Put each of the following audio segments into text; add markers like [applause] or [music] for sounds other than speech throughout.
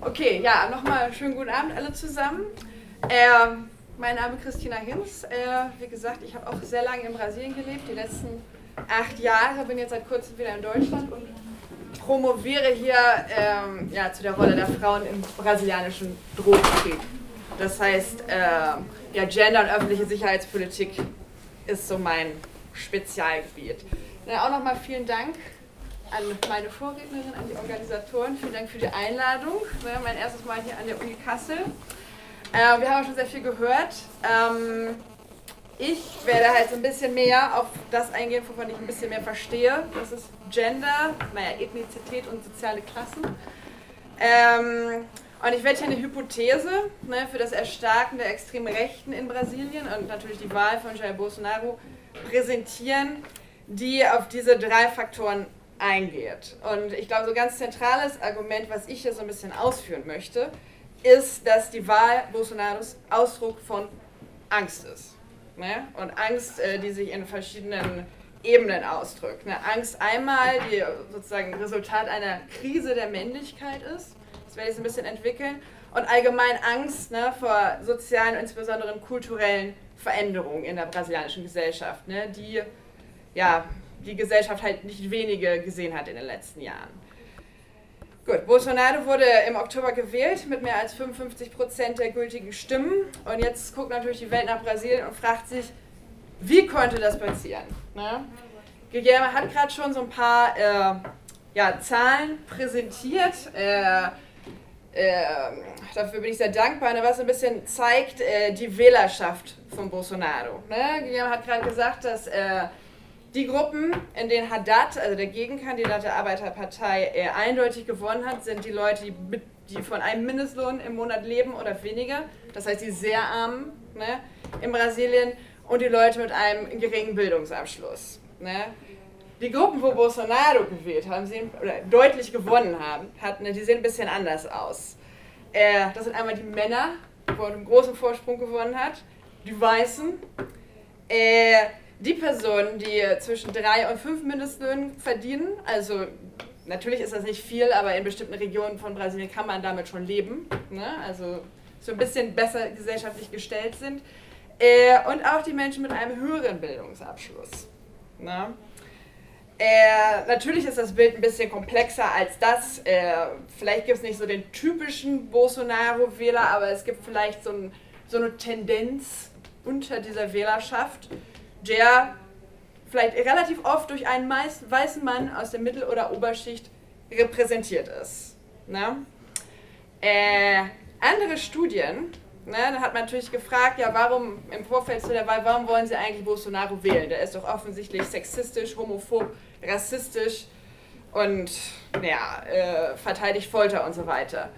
Okay, ja, nochmal schönen guten Abend alle zusammen. Äh, mein Name ist Christina Hinz. Äh, wie gesagt, ich habe auch sehr lange in Brasilien gelebt, die letzten acht Jahre, bin jetzt seit kurzem wieder in Deutschland und promoviere hier ähm, ja, zu der Rolle der Frauen im brasilianischen Drogenkrieg. Das heißt, äh, ja, Gender und öffentliche Sicherheitspolitik ist so mein Spezialgebiet. Dann auch nochmal vielen Dank an meine Vorrednerin, an die Organisatoren. Vielen Dank für die Einladung. Ne, mein erstes Mal hier an der Uni Kassel. Äh, wir haben schon sehr viel gehört. Ähm, ich werde halt so ein bisschen mehr auf das eingehen, wovon ich ein bisschen mehr verstehe. Das ist Gender, naja, Ethnizität und soziale Klassen. Ähm, und ich werde hier eine Hypothese ne, für das Erstarken der extremen Rechten in Brasilien und natürlich die Wahl von Jair Bolsonaro präsentieren, die auf diese drei Faktoren eingeht. Und ich glaube, so ein ganz zentrales Argument, was ich hier so ein bisschen ausführen möchte, ist, dass die Wahl Bolsonaros Ausdruck von Angst ist. Ne? Und Angst, äh, die sich in verschiedenen Ebenen ausdrückt. Ne? Angst einmal, die sozusagen Resultat einer Krise der Männlichkeit ist, das werde ich so ein bisschen entwickeln, und allgemein Angst ne, vor sozialen insbesondere kulturellen Veränderungen in der brasilianischen Gesellschaft, ne, die ja, die Gesellschaft halt nicht wenige gesehen hat in den letzten Jahren. Gut, Bolsonaro wurde im Oktober gewählt mit mehr als 55 Prozent der gültigen Stimmen. Und jetzt guckt natürlich die Welt nach Brasilien und fragt sich, wie konnte das passieren? Ne? Guillermo hat gerade schon so ein paar äh, ja, Zahlen präsentiert. Äh, äh, dafür bin ich sehr dankbar, ne, was ein bisschen zeigt äh, die Wählerschaft von Bolsonaro. Ne? Guillermo hat gerade gesagt, dass äh, die Gruppen, in denen Haddad, also der Gegenkandidat der Arbeiterpartei, eher eindeutig gewonnen hat, sind die Leute, die, mit, die von einem Mindestlohn im Monat leben oder weniger. Das heißt, die sehr armen ne, in Brasilien und die Leute mit einem geringen Bildungsabschluss. Ne. Die Gruppen, wo Bolsonaro gewählt haben, sehen, oder deutlich gewonnen haben, hat, ne, die sehen ein bisschen anders aus. Äh, das sind einmal die Männer, wo er einen großen Vorsprung gewonnen hat, die Weißen, äh, die Personen, die zwischen drei und fünf Mindestlöhnen verdienen, also natürlich ist das nicht viel, aber in bestimmten Regionen von Brasilien kann man damit schon leben, ne? also so ein bisschen besser gesellschaftlich gestellt sind, äh, und auch die Menschen mit einem höheren Bildungsabschluss. Ne? Äh, natürlich ist das Bild ein bisschen komplexer als das. Äh, vielleicht gibt es nicht so den typischen Bolsonaro-Wähler, aber es gibt vielleicht so, ein, so eine Tendenz unter dieser Wählerschaft der vielleicht relativ oft durch einen weißen Mann aus der Mittel- oder Oberschicht repräsentiert ist. Ne? Äh, andere Studien, ne, da hat man natürlich gefragt, ja, warum im Vorfeld zu der Wahl, warum wollen Sie eigentlich Bolsonaro wählen? Der ist doch offensichtlich sexistisch, homophob, rassistisch und ja, äh, verteidigt Folter und so weiter.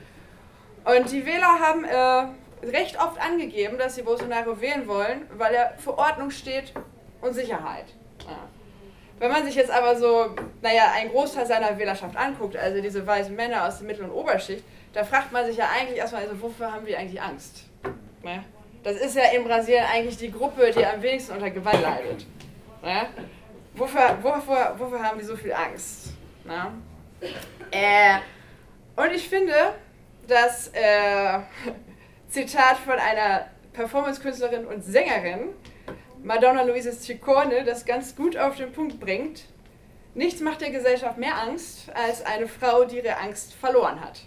Und die Wähler haben äh, recht oft angegeben, dass sie Bolsonaro wählen wollen, weil er für Ordnung steht und Sicherheit. Ja. Wenn man sich jetzt aber so, naja, einen Großteil seiner Wählerschaft anguckt, also diese weißen Männer aus der Mittel- und Oberschicht, da fragt man sich ja eigentlich erstmal, also wofür haben wir eigentlich Angst? Ne? Das ist ja in Brasilien eigentlich die Gruppe, die am wenigsten unter Gewalt leidet. Ne? Wofür, wofür, wofür haben die so viel Angst? Ne? Äh, und ich finde, das äh, [laughs] Zitat von einer Performance-Künstlerin und Sängerin Madonna Luisa Ciccone das ganz gut auf den Punkt bringt. Nichts macht der Gesellschaft mehr Angst als eine Frau, die ihre Angst verloren hat.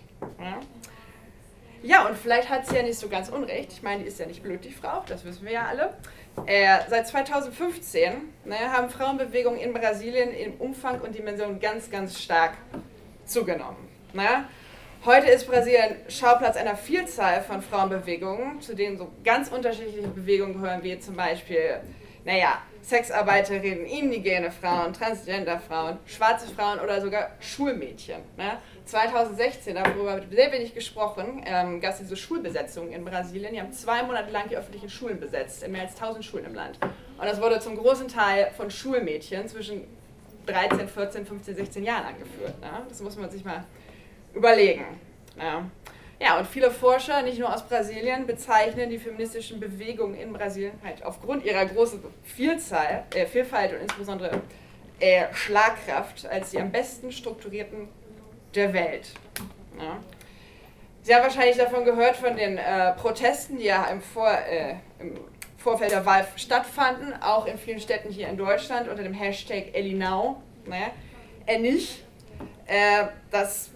Ja, und vielleicht hat sie ja nicht so ganz unrecht. Ich meine, die ist ja nicht blöd, die Frau, das wissen wir ja alle. Äh, seit 2015 ne, haben Frauenbewegungen in Brasilien im Umfang und Dimension ganz, ganz stark zugenommen. Ne? Heute ist Brasilien Schauplatz einer Vielzahl von Frauenbewegungen, zu denen so ganz unterschiedliche Bewegungen gehören, wie zum Beispiel, naja, Sexarbeiterinnen, indigene Frauen, Transgender-Frauen, schwarze Frauen oder sogar Schulmädchen. Ne? 2016, darüber wird sehr wenig gesprochen, ähm, gab es diese Schulbesetzungen in Brasilien. Die haben zwei Monate lang die öffentlichen Schulen besetzt, in mehr als 1000 Schulen im Land. Und das wurde zum großen Teil von Schulmädchen zwischen 13, 14, 15, 16 Jahren angeführt. Ne? Das muss man sich mal überlegen. Ja. ja, und viele Forscher, nicht nur aus Brasilien, bezeichnen die feministischen Bewegungen in Brasilien halt aufgrund ihrer großen Vielzahl, äh, Vielfalt und insbesondere äh, Schlagkraft als die am besten strukturierten der Welt. Ja. Sie haben wahrscheinlich davon gehört, von den äh, Protesten, die ja im, Vor, äh, im, Vorfeld der Wahl stattfanden, auch in vielen Städten hier in Deutschland unter dem Hashtag Elinau, ne, nicht, äh, dass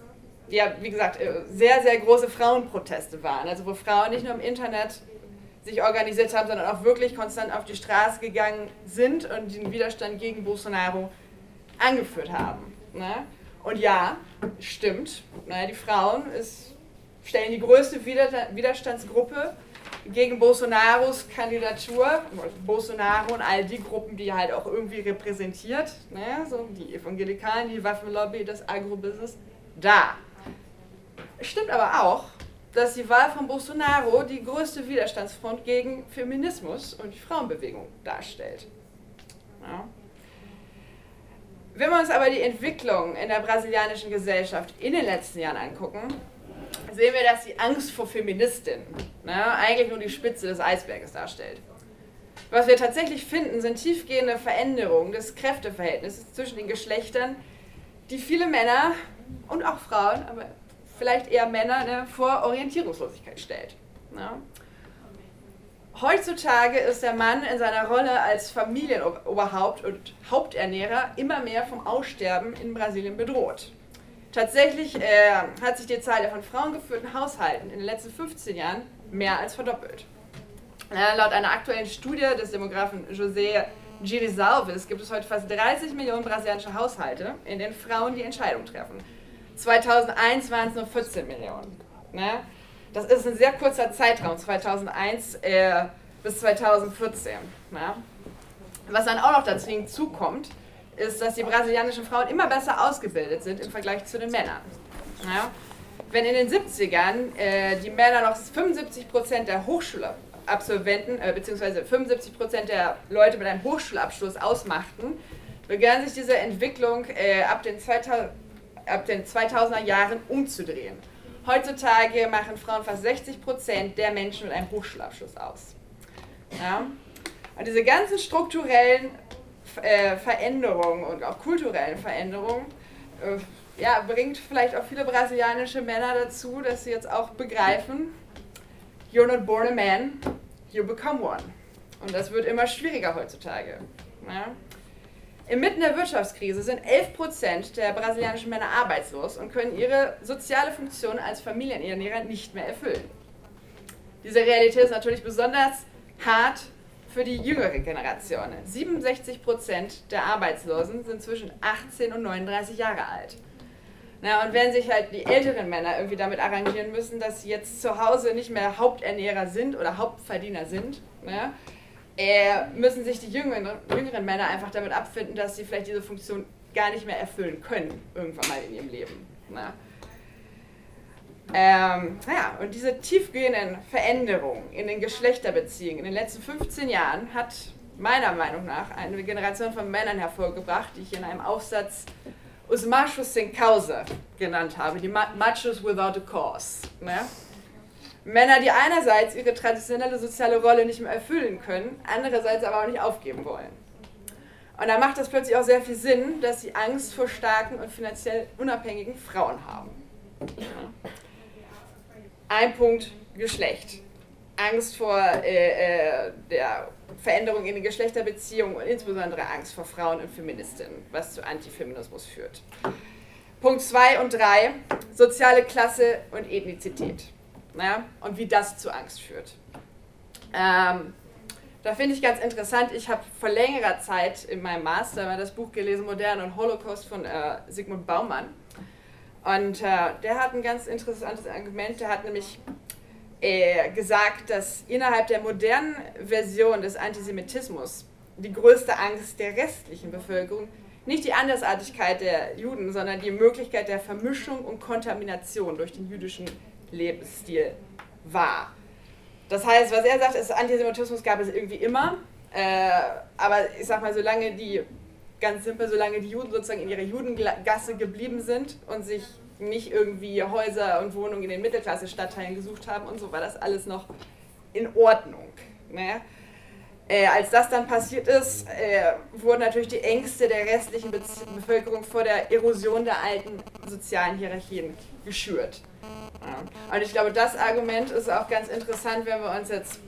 ja, wie gesagt, äh, sehr, sehr große Frauenproteste waren. Also wo Frauen nicht nur im Internet sich organisiert haben, sondern auch wirklich konstant auf die Straße gegangen sind und den Widerstand gegen Bolsonaro angeführt haben. Ne? Und ja, stimmt, ne, die Frauen ist, stellen die größte Widerstandsgruppe gegen Bolsonaros Kandidatur. Bolsonaro und all die Gruppen, die er halt auch irgendwie repräsentiert, ne, so die Evangelikalen, die Waffenlobby, das Agrobusiness, da. Stimmt aber auch, dass die Wahl von Bolsonaro die größte Widerstandsfront gegen Feminismus und die Frauenbewegung darstellt. Ja. Wenn wir uns aber die Entwicklung in der brasilianischen Gesellschaft in den letzten Jahren angucken, sehen wir, dass die Angst vor Feministinnen ne, eigentlich nur die Spitze des Eisberges darstellt. Was wir tatsächlich finden, sind tiefgehende Veränderungen des Kräfteverhältnisses zwischen den Geschlechtern, die viele Männer und auch Frauen, aber vielleicht eher Männer, ne, vor Orientierungslosigkeit stellt. Ne? Heutzutage ist der Mann in seiner Rolle als Familienoberhaupt und Haupternährer immer mehr vom Aussterben in Brasilien bedroht. Tatsächlich äh, hat sich die Zahl der von Frauen geführten Haushalten in den letzten 15 Jahren mehr als verdoppelt. Ja, laut einer aktuellen Studie des Demografen José Girisalves gibt es heute fast 30 Millionen brasilianische Haushalte, in denen Frauen die Entscheidung treffen. 2001 waren es nur 14 Millionen. Ne? Das ist ein sehr kurzer Zeitraum, 2001 äh, bis 2014. Ne? Was dann auch noch dazu hinzukommt, ist, dass die brasilianischen Frauen immer besser ausgebildet sind im Vergleich zu den Männern. Ja? Wenn in den 70ern äh, die Männer noch 75% der Hochschulabsolventen, äh, beziehungsweise 75% der Leute mit einem Hochschulabschluss ausmachten, begann sich diese Entwicklung äh, ab den 2000 ab den 2000er Jahren umzudrehen. Heutzutage machen Frauen fast 60 Prozent der Menschen mit einem Hochschulabschluss aus. Ja? Und diese ganzen strukturellen äh, Veränderungen und auch kulturellen Veränderungen äh, ja, bringt vielleicht auch viele brasilianische Männer dazu, dass sie jetzt auch begreifen, you're not born a man, you become one. Und das wird immer schwieriger heutzutage. Ja? Inmitten der Wirtschaftskrise sind 11% der brasilianischen Männer arbeitslos und können ihre soziale Funktion als Familienernährer nicht mehr erfüllen. Diese Realität ist natürlich besonders hart für die jüngere Generation. 67% der Arbeitslosen sind zwischen 18 und 39 Jahre alt. Na, und wenn sich halt die älteren Männer irgendwie damit arrangieren müssen, dass sie jetzt zu Hause nicht mehr Haupternährer sind oder Hauptverdiener sind, ne, äh, müssen sich die jüngeren, jüngeren Männer einfach damit abfinden, dass sie vielleicht diese Funktion gar nicht mehr erfüllen können, irgendwann mal in ihrem Leben. Na? Ähm, ja, und diese tiefgehenden Veränderungen in den Geschlechterbeziehungen in den letzten 15 Jahren hat meiner Meinung nach eine Generation von Männern hervorgebracht, die ich in einem Aufsatz Os Machos Sem Causa genannt habe, die Machos Without a Cause. Ne? Männer, die einerseits ihre traditionelle soziale Rolle nicht mehr erfüllen können, andererseits aber auch nicht aufgeben wollen. Und da macht das plötzlich auch sehr viel Sinn, dass sie Angst vor starken und finanziell unabhängigen Frauen haben. Ein Punkt Geschlecht. Angst vor äh, äh, der Veränderung in den Geschlechterbeziehungen und insbesondere Angst vor Frauen und Feministinnen, was zu Antifeminismus führt. Punkt 2 und 3, soziale Klasse und Ethnizität ja, und wie das zu Angst führt. Ähm, da finde ich ganz interessant, ich habe vor längerer Zeit in meinem Master das Buch gelesen, Moderne und Holocaust von äh, Sigmund Baumann. Und äh, der hat ein ganz interessantes Argument, der hat nämlich äh, gesagt, dass innerhalb der modernen Version des Antisemitismus die größte Angst der restlichen Bevölkerung nicht die Andersartigkeit der Juden, sondern die Möglichkeit der Vermischung und Kontamination durch den jüdischen Lebensstil war. Das heißt, was er sagt, ist, Antisemitismus gab es irgendwie immer, äh, aber ich sag mal, solange die, ganz simpel, solange die Juden sozusagen in ihrer Judengasse geblieben sind und sich nicht irgendwie Häuser und Wohnungen in den Mittelklasse-Stadtteilen gesucht haben und so, war das alles noch in Ordnung. Ne? Äh, als das dann passiert ist, äh, wurden natürlich die Ängste der restlichen Be Bevölkerung vor der Erosion der alten sozialen Hierarchien geschürt. Und ich glaube, das Argument ist auch ganz interessant, wenn wir uns jetzt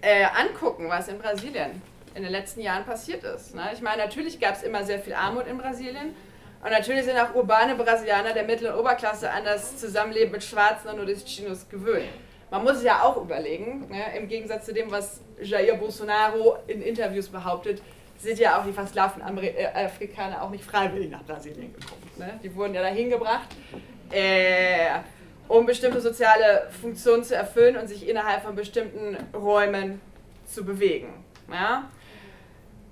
äh, angucken, was in Brasilien in den letzten Jahren passiert ist. Ne? Ich meine, natürlich gab es immer sehr viel Armut in Brasilien. Und natürlich sind auch urbane Brasilianer der Mittel- und Oberklasse an das Zusammenleben mit Schwarzen und Nordestinos gewöhnt. Man muss sich ja auch überlegen, ne? im Gegensatz zu dem, was Jair Bolsonaro in Interviews behauptet, sind ja auch die versklavten äh, Afrikaner auch nicht freiwillig nach Brasilien gekommen. Ne? Die wurden ja dahin gebracht, äh, um bestimmte soziale Funktionen zu erfüllen und sich innerhalb von bestimmten Räumen zu bewegen. Ja?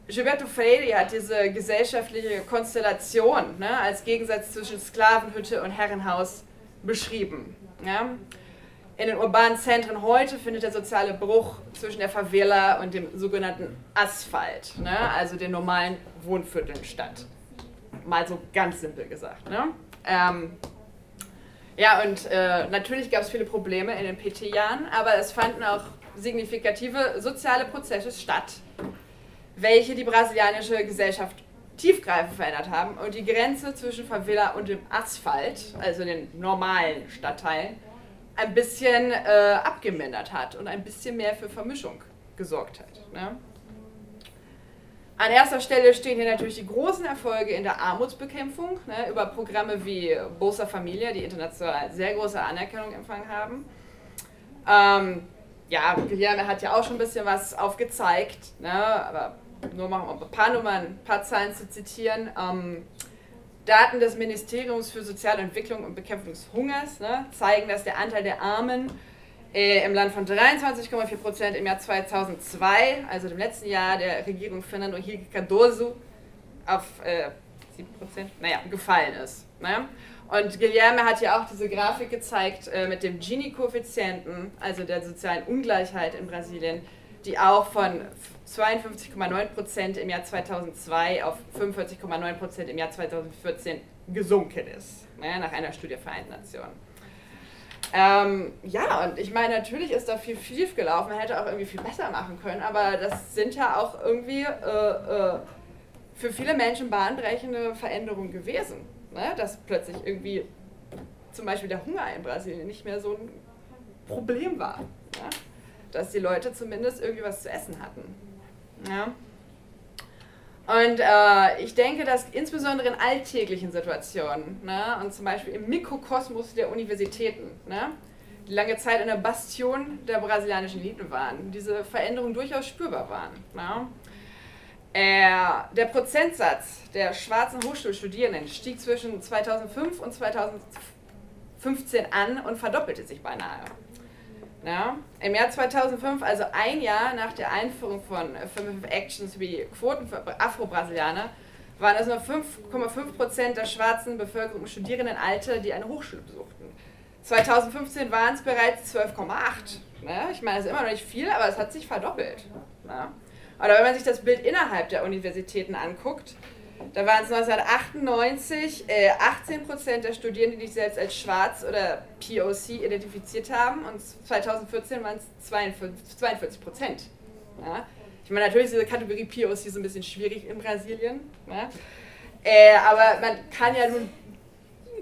Gilberto Freire hat diese gesellschaftliche Konstellation ne, als Gegensatz zwischen Sklavenhütte und Herrenhaus beschrieben. Ja? In den urbanen Zentren heute findet der soziale Bruch zwischen der Favela und dem sogenannten Asphalt, ne, also den normalen Wohnvierteln statt. Mal so ganz simpel gesagt. Ne? Ähm, ja, und äh, natürlich gab es viele Probleme in den PT-Jahren, aber es fanden auch signifikative soziale Prozesse statt, welche die brasilianische Gesellschaft tiefgreifend verändert haben und die Grenze zwischen Favela und dem Asphalt, also den normalen Stadtteilen, ein bisschen äh, abgemindert hat und ein bisschen mehr für Vermischung gesorgt hat. Ne? An erster Stelle stehen hier natürlich die großen Erfolge in der Armutsbekämpfung ne, über Programme wie Bolsa Familia, die international sehr große Anerkennung empfangen haben. Ähm, ja, Guilherme hat ja auch schon ein bisschen was aufgezeigt, ne, aber nur mal ein paar Nummern, ein paar Zahlen zu zitieren. Ähm, Daten des Ministeriums für Soziale Entwicklung und Bekämpfung des Hungers ne, zeigen, dass der Anteil der Armen äh, im Land von 23,4 Prozent im Jahr 2002, also dem letzten Jahr der Regierung Fernando Henrique Cardoso, auf äh, 7 Prozent, naja, gefallen ist. Ne? Und Guilherme hat ja auch diese Grafik gezeigt äh, mit dem Gini-Koeffizienten, also der sozialen Ungleichheit in Brasilien, die auch von 52,9 Prozent im Jahr 2002 auf 45,9 Prozent im Jahr 2014 gesunken ist, ne, nach einer Studie der Vereinten Nationen. Ähm, ja, und ich meine, natürlich ist da viel schief gelaufen, man hätte auch irgendwie viel besser machen können, aber das sind ja auch irgendwie äh, äh, für viele Menschen bahnbrechende Veränderungen gewesen. Ne? Dass plötzlich irgendwie zum Beispiel der Hunger in Brasilien nicht mehr so ein Problem war. Ne? Dass die Leute zumindest irgendwie was zu essen hatten. Ja? Und äh, ich denke, dass insbesondere in alltäglichen Situationen, ne, und zum Beispiel im Mikrokosmos der Universitäten, ne, die lange Zeit eine Bastion der brasilianischen Eliten waren, diese Veränderungen durchaus spürbar waren. Ne. Äh, der Prozentsatz der schwarzen Hochschulstudierenden stieg zwischen 2005 und 2015 an und verdoppelte sich beinahe. Ja, Im Jahr 2005, also ein Jahr nach der Einführung von Affirmative Actions wie Quoten für Afro-Brasilianer, waren es nur 5,5% der schwarzen Bevölkerung im Studierendenalter, die eine Hochschule besuchten. 2015 waren es bereits 12,8. Ne? Ich meine, das ist immer noch nicht viel, aber es hat sich verdoppelt. Ne? Oder wenn man sich das Bild innerhalb der Universitäten anguckt, da waren es 1998 äh, 18% der Studierenden, die sich selbst als schwarz oder POC identifiziert haben und 2014 waren es 42 Prozent. Ja? Ich meine, natürlich ist diese Kategorie POC so ein bisschen schwierig in Brasilien, ja? äh, aber man kann ja nun,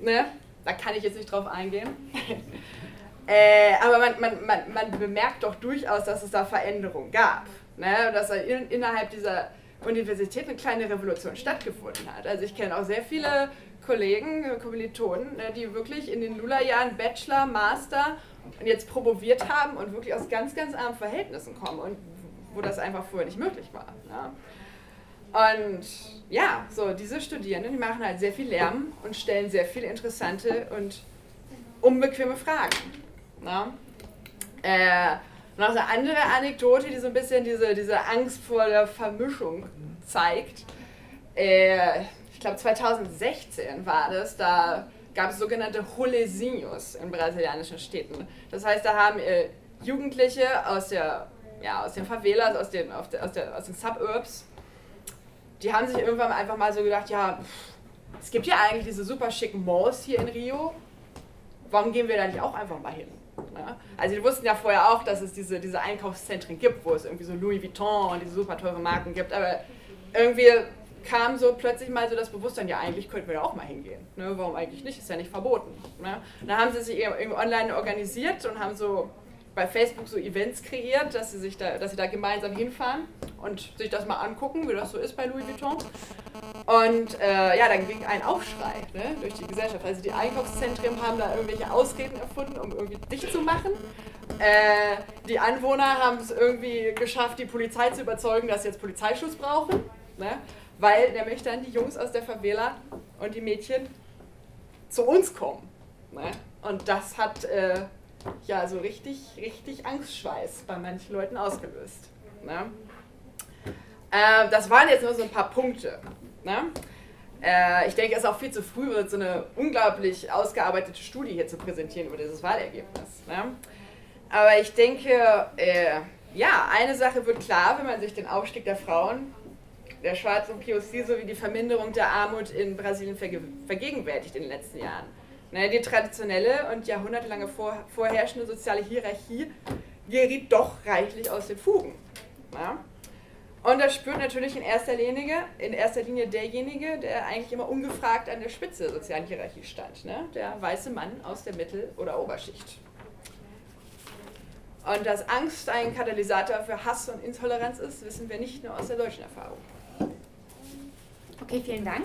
ne? da kann ich jetzt nicht drauf eingehen. [laughs] äh, aber man, man, man, man bemerkt doch durchaus, dass es da Veränderungen gab. Ne? Und dass in, innerhalb dieser Universität eine kleine Revolution stattgefunden hat. Also ich kenne auch sehr viele Kollegen, Kommilitonen, ne, die wirklich in den Lula-Jahren Bachelor, Master und jetzt promoviert haben und wirklich aus ganz, ganz armen Verhältnissen kommen und wo das einfach vorher nicht möglich war. Ne? Und ja, so diese Studierenden, die machen halt sehr viel Lärm und stellen sehr viele interessante und unbequeme Fragen. Ne? Äh, noch eine andere Anekdote, die so ein bisschen diese, diese Angst vor der Vermischung zeigt. Äh, ich glaube 2016 war das, da gab es sogenannte Rolezinhos in brasilianischen Städten. Das heißt, da haben äh, Jugendliche aus, der, ja, aus den Favelas, aus den, der, aus, der, aus den Suburbs, die haben sich irgendwann einfach mal so gedacht, ja, es gibt ja eigentlich diese super schicken Malls hier in Rio, warum gehen wir da nicht auch einfach mal hin? Ja? Also die wussten ja vorher auch, dass es diese, diese Einkaufszentren gibt, wo es irgendwie so Louis Vuitton und diese super teure Marken gibt, aber irgendwie kam so plötzlich mal so das Bewusstsein, ja eigentlich könnten wir da auch mal hingehen. Ne? Warum eigentlich nicht? Ist ja nicht verboten. Ne? dann haben sie sich irgendwie online organisiert und haben so bei Facebook so Events kreiert, dass sie sich da, dass sie da gemeinsam hinfahren und sich das mal angucken, wie das so ist bei Louis Vuitton. Und äh, ja, dann ging ein Aufschrei ne, durch die Gesellschaft. Also die Einkaufszentren haben da irgendwelche Ausreden erfunden, um irgendwie dicht zu machen. Äh, die Anwohner haben es irgendwie geschafft, die Polizei zu überzeugen, dass sie jetzt Polizeischutz brauchen. Ne? Weil nämlich dann die Jungs aus der Favela und die Mädchen zu uns kommen. Ne? Und das hat äh, ja so richtig, richtig Angstschweiß bei manchen Leuten ausgelöst. Ne? Äh, das waren jetzt nur so ein paar Punkte. Ne? Äh, ich denke, es ist auch viel zu früh, so eine unglaublich ausgearbeitete Studie hier zu präsentieren über dieses Wahlergebnis. Ne? Aber ich denke, äh, ja, eine Sache wird klar, wenn man sich den Aufstieg der Frauen, der schwarzen POC sowie die Verminderung der Armut in Brasilien verge vergegenwärtigt in den letzten Jahren. Ne, die traditionelle und jahrhundertelange vor vorherrschende soziale Hierarchie geriet doch reichlich aus den Fugen. Ja? Und das spürt natürlich in erster, Linie, in erster Linie derjenige, der eigentlich immer ungefragt an der Spitze der sozialen Hierarchie stand. Ne? Der weiße Mann aus der Mittel- oder Oberschicht. Und dass Angst ein Katalysator für Hass und Intoleranz ist, wissen wir nicht nur aus der deutschen Erfahrung. Okay, vielen Dank.